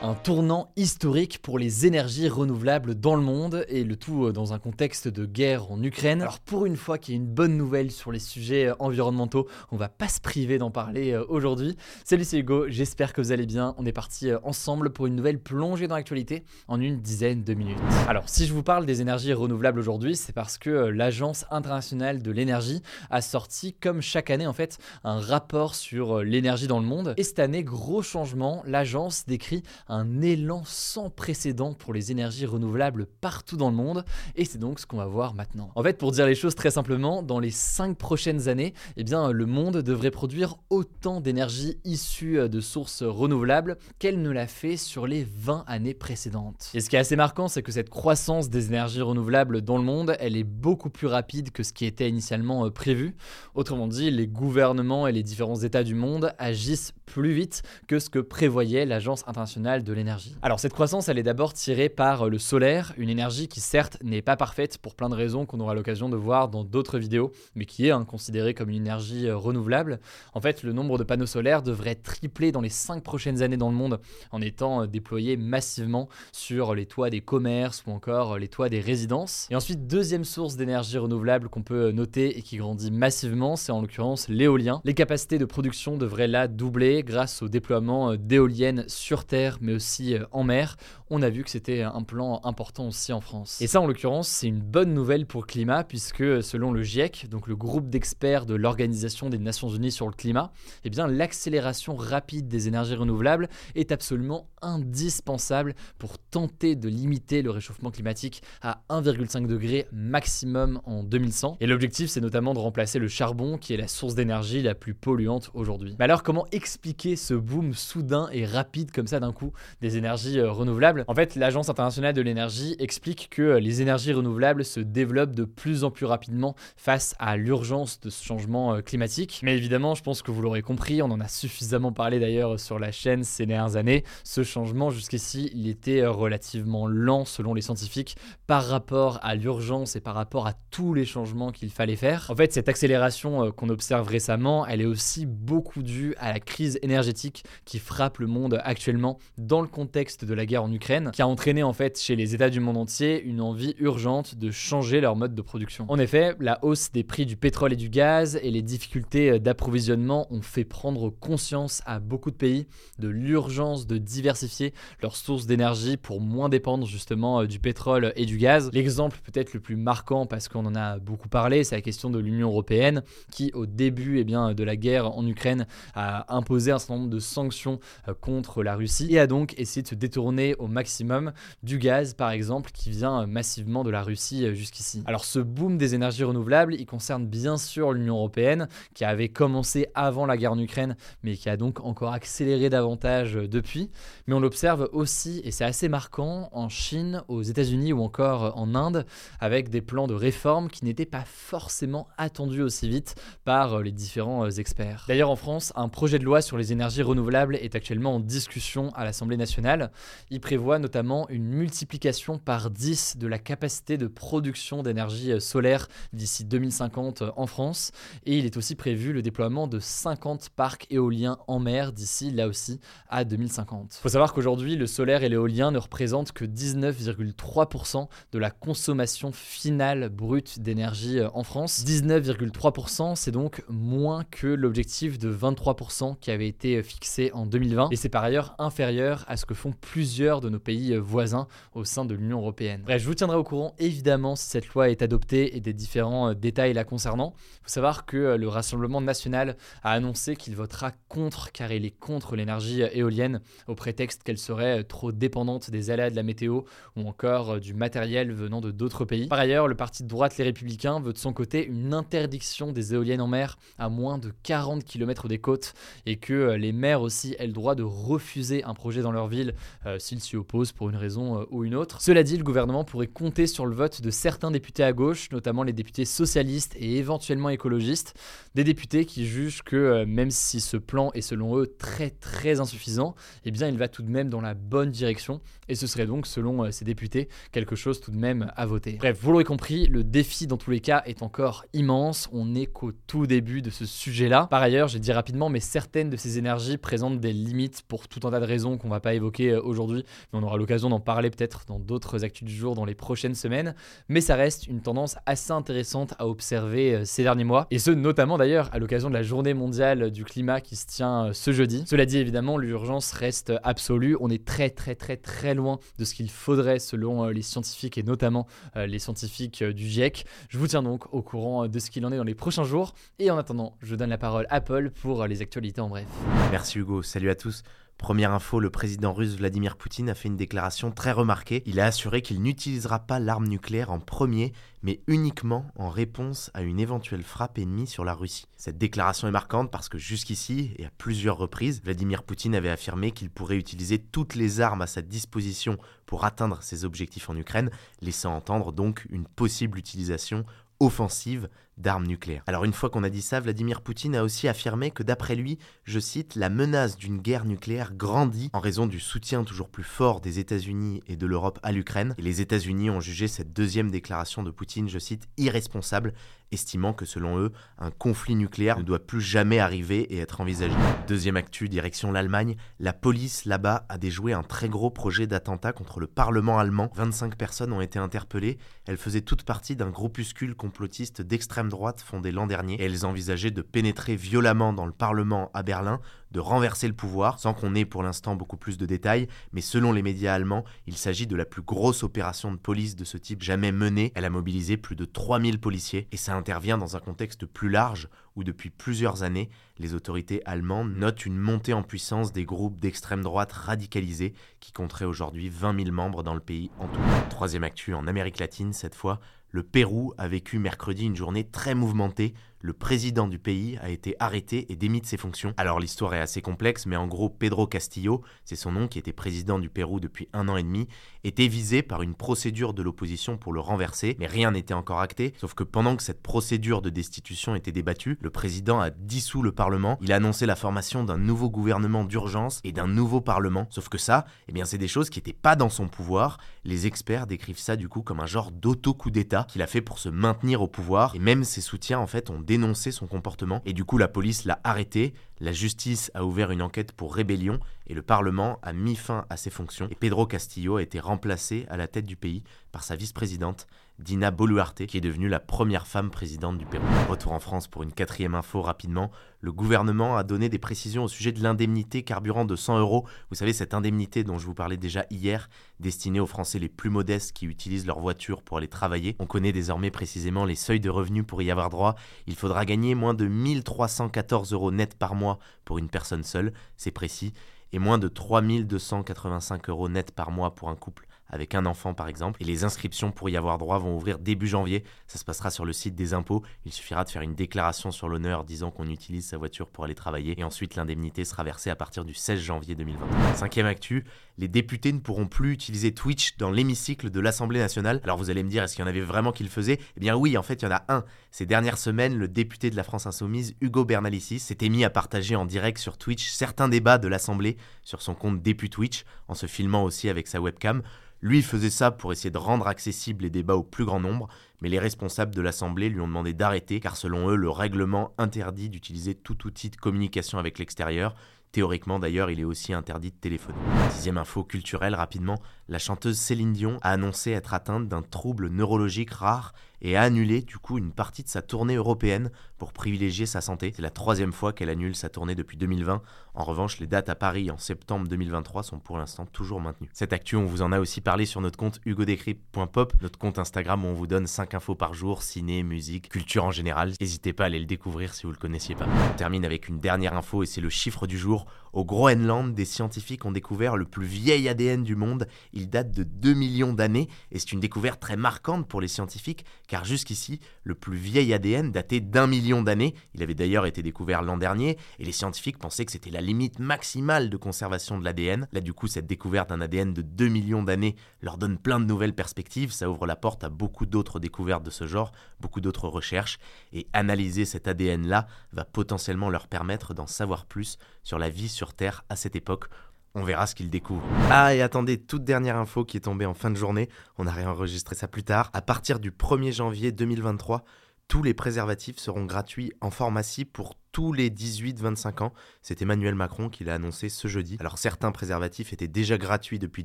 Un tournant historique pour les énergies renouvelables dans le monde et le tout euh, dans un contexte de guerre en Ukraine. Alors pour une fois qu'il y a une bonne nouvelle sur les sujets euh, environnementaux, on va pas se priver d'en parler euh, aujourd'hui. Salut c'est Hugo, j'espère que vous allez bien. On est parti ensemble pour une nouvelle plongée dans l'actualité en une dizaine de minutes. Alors si je vous parle des énergies renouvelables aujourd'hui, c'est parce que l'Agence internationale de l'énergie a sorti comme chaque année en fait un rapport sur l'énergie dans le monde. Et cette année, gros changement, l'agence décrit un élan sans précédent pour les énergies renouvelables partout dans le monde, et c'est donc ce qu'on va voir maintenant. En fait, pour dire les choses très simplement, dans les 5 prochaines années, eh bien, le monde devrait produire autant d'énergie issue de sources renouvelables qu'elle ne l'a fait sur les 20 années précédentes. Et ce qui est assez marquant, c'est que cette croissance des énergies renouvelables dans le monde, elle est beaucoup plus rapide que ce qui était initialement euh, prévu. Autrement dit, les gouvernements et les différents États du monde agissent plus vite que ce que prévoyait l'Agence internationale de l'énergie. Alors cette croissance, elle est d'abord tirée par euh, le solaire, une énergie qui certes n'est pas parfaite pour plein de raisons qu'on aura l'occasion de voir dans d'autres vidéos, mais qui est hein, considérée comme une énergie euh, renouvelable. En fait, le nombre de panneaux solaires devrait tripler dans les 5 prochaines années dans le monde en étant euh, déployé massivement sur les toits des commerces ou encore les toits des résidences. Et ensuite, deuxième source d'énergie renouvelable qu'on peut noter et qui grandit massivement, c'est en l'occurrence l'éolien. Les capacités de production devraient là doubler grâce au déploiement d'éoliennes sur Terre, mais aussi euh, en mer, on a vu que c'était un plan important aussi en France. Et ça, en l'occurrence, c'est une bonne nouvelle pour le climat, puisque selon le GIEC, donc le groupe d'experts de l'Organisation des Nations Unies sur le climat, eh bien l'accélération rapide des énergies renouvelables est absolument indispensable pour tenter de limiter le réchauffement climatique à 1,5 degré maximum en 2100. Et l'objectif, c'est notamment de remplacer le charbon, qui est la source d'énergie la plus polluante aujourd'hui. Mais alors, comment expliquer ce boom soudain et rapide comme ça d'un coup? Des énergies euh, renouvelables. En fait, l'Agence internationale de l'énergie explique que euh, les énergies renouvelables se développent de plus en plus rapidement face à l'urgence de ce changement euh, climatique. Mais évidemment, je pense que vous l'aurez compris, on en a suffisamment parlé d'ailleurs sur la chaîne ces dernières années. Ce changement jusqu'ici, il était relativement lent selon les scientifiques par rapport à l'urgence et par rapport à tous les changements qu'il fallait faire. En fait, cette accélération qu'on observe récemment, elle est aussi beaucoup due à la crise énergétique qui frappe le monde actuellement dans le contexte de la guerre en Ukraine, qui a entraîné en fait chez les États du monde entier une envie urgente de changer leur mode de production. En effet, la hausse des prix du pétrole et du gaz et les difficultés d'approvisionnement ont fait prendre conscience à beaucoup de pays de l'urgence de diversifier leurs sources d'énergie pour moins dépendre justement euh, du pétrole et du gaz. L'exemple peut-être le plus marquant parce qu'on en a beaucoup parlé, c'est la question de l'Union européenne qui au début eh bien, de la guerre en Ukraine a imposé un certain nombre de sanctions euh, contre la Russie et a donc essayé de se détourner au maximum du gaz, par exemple, qui vient euh, massivement de la Russie euh, jusqu'ici. Alors ce boom des énergies renouvelables, il concerne bien sûr l'Union européenne, qui avait commencé avant la guerre en Ukraine, mais qui a donc encore accéléré davantage euh, depuis. Mais on l'observe aussi, et c'est assez marquant, en Chine, aux États-Unis ou encore en Inde, avec des plans de réforme qui n'étaient pas forcément attendus aussi vite par les différents experts. D'ailleurs en France, un projet de loi sur les énergies renouvelables est actuellement en discussion à l'Assemblée nationale. Il prévoit notamment une multiplication par 10 de la capacité de production d'énergie euh, solaire d'ici 2050 euh, en France. Et il est aussi prévu le déploiement de 50 parcs éoliens en mer d'ici là aussi à 2050. Il faut savoir qu'aujourd'hui, le solaire et l'éolien ne représentent que 19,3% de la consommation finale brute d'énergie euh, en France. 19,3%, c'est donc moins que l'objectif de 23% qui avait été fixé en 2020. Et c'est par ailleurs inférieur à ce que font plusieurs de nos pays euh, voisins au sein de l'Union européenne. Bref, je vous tiendrai au courant évidemment si cette loi est adoptée et des différents euh, détails la concernant. Il faut savoir que euh, le Rassemblement national a annoncé qu'il votera contre car il est contre l'énergie éolienne au prétexte qu'elle serait trop dépendante des aléas de la météo ou encore du matériel venant de d'autres pays. Par ailleurs, le parti de droite Les Républicains veut de son côté une interdiction des éoliennes en mer à moins de 40 km des côtes et que les maires aussi aient le droit de refuser un projet dans leur ville s'ils s'y opposent pour une raison ou une autre. Cela dit, le gouvernement pourrait compter sur le vote de certains députés à gauche, notamment les députés socialistes et éventuellement écologistes, des députés qui jugent que même si ce plan est selon eux très très insuffisant, eh bien il va tout de même dans la bonne direction et ce serait donc selon ces députés quelque chose tout de même à voter. Bref, vous l'aurez compris, le défi dans tous les cas est encore immense, on n'est qu'au tout début de ce sujet-là. Par ailleurs, j'ai dit rapidement, mais certaines de ces énergies présentent des limites pour tout un tas de raisons qu'on va pas évoquer euh, aujourd'hui, mais on aura l'occasion d'en parler peut-être dans d'autres actus du jour dans les prochaines semaines. Mais ça reste une tendance assez intéressante à observer euh, ces derniers mois, et ce notamment d'ailleurs à l'occasion de la journée mondiale du climat qui se tient euh, ce jeudi. Cela dit, évidemment, l'urgence reste absolue, on est très très très très loin de ce qu'il faudrait selon les scientifiques et notamment les scientifiques du GIEC. Je vous tiens donc au courant de ce qu'il en est dans les prochains jours, et en attendant, je donne la parole à Paul pour les actualités en bref. Merci Hugo, salut à tous. Première info, le président russe Vladimir Poutine a fait une déclaration très remarquée. Il a assuré qu'il n'utilisera pas l'arme nucléaire en premier, mais uniquement en réponse à une éventuelle frappe ennemie sur la Russie. Cette déclaration est marquante parce que jusqu'ici, et à plusieurs reprises, Vladimir Poutine avait affirmé qu'il pourrait utiliser toutes les armes à sa disposition pour atteindre ses objectifs en Ukraine, laissant entendre donc une possible utilisation offensive d'armes nucléaires. Alors une fois qu'on a dit ça, Vladimir Poutine a aussi affirmé que d'après lui, je cite, la menace d'une guerre nucléaire grandit en raison du soutien toujours plus fort des États-Unis et de l'Europe à l'Ukraine. Et les États-Unis ont jugé cette deuxième déclaration de Poutine, je cite, irresponsable, estimant que selon eux, un conflit nucléaire ne doit plus jamais arriver et être envisagé. Deuxième actu, direction l'Allemagne, la police là-bas a déjoué un très gros projet d'attentat contre le Parlement allemand. 25 personnes ont été interpellées, elles faisaient toutes partie d'un groupuscule complotiste d'extrême droite fondée l'an dernier et elles envisageaient de pénétrer violemment dans le Parlement à Berlin, de renverser le pouvoir, sans qu'on ait pour l'instant beaucoup plus de détails, mais selon les médias allemands, il s'agit de la plus grosse opération de police de ce type jamais menée. Elle a mobilisé plus de 3000 policiers et ça intervient dans un contexte plus large où depuis plusieurs années, les autorités allemandes notent une montée en puissance des groupes d'extrême droite radicalisés qui compteraient aujourd'hui 20 000 membres dans le pays en tout. Troisième actu en Amérique latine cette fois, le Pérou a vécu mercredi une journée très mouvementée le président du pays a été arrêté et démis de ses fonctions. Alors l'histoire est assez complexe, mais en gros, Pedro Castillo, c'est son nom qui était président du Pérou depuis un an et demi, était visé par une procédure de l'opposition pour le renverser, mais rien n'était encore acté, sauf que pendant que cette procédure de destitution était débattue, le président a dissous le Parlement, il a annoncé la formation d'un nouveau gouvernement d'urgence et d'un nouveau Parlement, sauf que ça, eh bien c'est des choses qui n'étaient pas dans son pouvoir, les experts décrivent ça du coup comme un genre d'auto-coup d'État qu'il a fait pour se maintenir au pouvoir, et même ses soutiens en fait ont dénoncé son comportement et du coup la police l'a arrêté, la justice a ouvert une enquête pour rébellion et le Parlement a mis fin à ses fonctions et Pedro Castillo a été remplacé à la tête du pays par sa vice-présidente Dina Boluarte, qui est devenue la première femme présidente du Pérou. Retour en France pour une quatrième info rapidement. Le gouvernement a donné des précisions au sujet de l'indemnité carburant de 100 euros. Vous savez, cette indemnité dont je vous parlais déjà hier, destinée aux Français les plus modestes qui utilisent leur voiture pour aller travailler. On connaît désormais précisément les seuils de revenus pour y avoir droit. Il faudra gagner moins de 1314 euros net par mois pour une personne seule, c'est précis, et moins de 3285 euros net par mois pour un couple avec un enfant par exemple. Et les inscriptions pour y avoir droit vont ouvrir début janvier. Ça se passera sur le site des impôts. Il suffira de faire une déclaration sur l'honneur disant qu'on utilise sa voiture pour aller travailler. Et ensuite, l'indemnité sera versée à partir du 16 janvier 2020. Cinquième actu, les députés ne pourront plus utiliser Twitch dans l'hémicycle de l'Assemblée nationale. Alors vous allez me dire, est-ce qu'il y en avait vraiment qui le faisaient? Eh bien oui, en fait, il y en a un. Ces dernières semaines, le député de la France Insoumise, Hugo Bernalicis, s'était mis à partager en direct sur Twitch certains débats de l'Assemblée sur son compte Déput Twitch, en se filmant aussi avec sa webcam. Lui faisait ça pour essayer de rendre accessibles les débats au plus grand nombre, mais les responsables de l'Assemblée lui ont demandé d'arrêter car selon eux, le règlement interdit d'utiliser tout outil de communication avec l'extérieur. Théoriquement d'ailleurs, il est aussi interdit de téléphoner. Sixième info culturelle rapidement, la chanteuse Céline Dion a annoncé être atteinte d'un trouble neurologique rare et a annulé du coup une partie de sa tournée européenne pour privilégier sa santé. C'est la troisième fois qu'elle annule sa tournée depuis 2020. En revanche, les dates à Paris en septembre 2023 sont pour l'instant toujours maintenues. Cette actu, on vous en a aussi parlé sur notre compte hugodécrypt.pop, notre compte Instagram où on vous donne 5 infos par jour, ciné, musique, culture en général. N'hésitez pas à aller le découvrir si vous le connaissiez pas. On termine avec une dernière info et c'est le chiffre du jour. Au Groenland, des scientifiques ont découvert le plus vieil ADN du monde. Il date de 2 millions d'années et c'est une découverte très marquante pour les scientifiques car jusqu'ici, le plus vieil ADN datait d'un million d'années. Il avait d'ailleurs été découvert l'an dernier et les scientifiques pensaient que c'était la limite maximale de conservation de l'ADN. Là, du coup, cette découverte d'un ADN de 2 millions d'années leur donne plein de nouvelles perspectives. Ça ouvre la porte à beaucoup d'autres découvertes de ce genre, beaucoup d'autres recherches et analyser cet ADN-là va potentiellement leur permettre d'en savoir plus sur la vie sur Terre à cette époque. On verra ce qu'ils découvrent. Ah, et attendez, toute dernière info qui est tombée en fin de journée, on a réenregistré ça plus tard. À partir du 1er janvier 2023, tous les préservatifs seront gratuits en pharmacie pour tous les 18-25 ans. C'est Emmanuel Macron qui l'a annoncé ce jeudi. Alors certains préservatifs étaient déjà gratuits depuis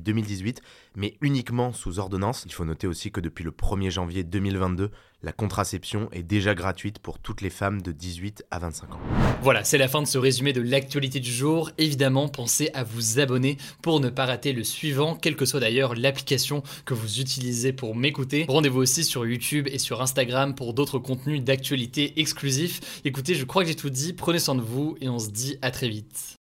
2018, mais uniquement sous ordonnance. Il faut noter aussi que depuis le 1er janvier 2022, la contraception est déjà gratuite pour toutes les femmes de 18 à 25 ans. Voilà, c'est la fin de ce résumé de l'actualité du jour. Évidemment, pensez à vous abonner pour ne pas rater le suivant, quelle que soit d'ailleurs l'application que vous utilisez pour m'écouter. Rendez-vous aussi sur YouTube et sur Instagram pour d'autres contenus d'actualité exclusifs. Écoutez, je crois que j'ai tout dit prenez soin de vous et on se dit à très vite.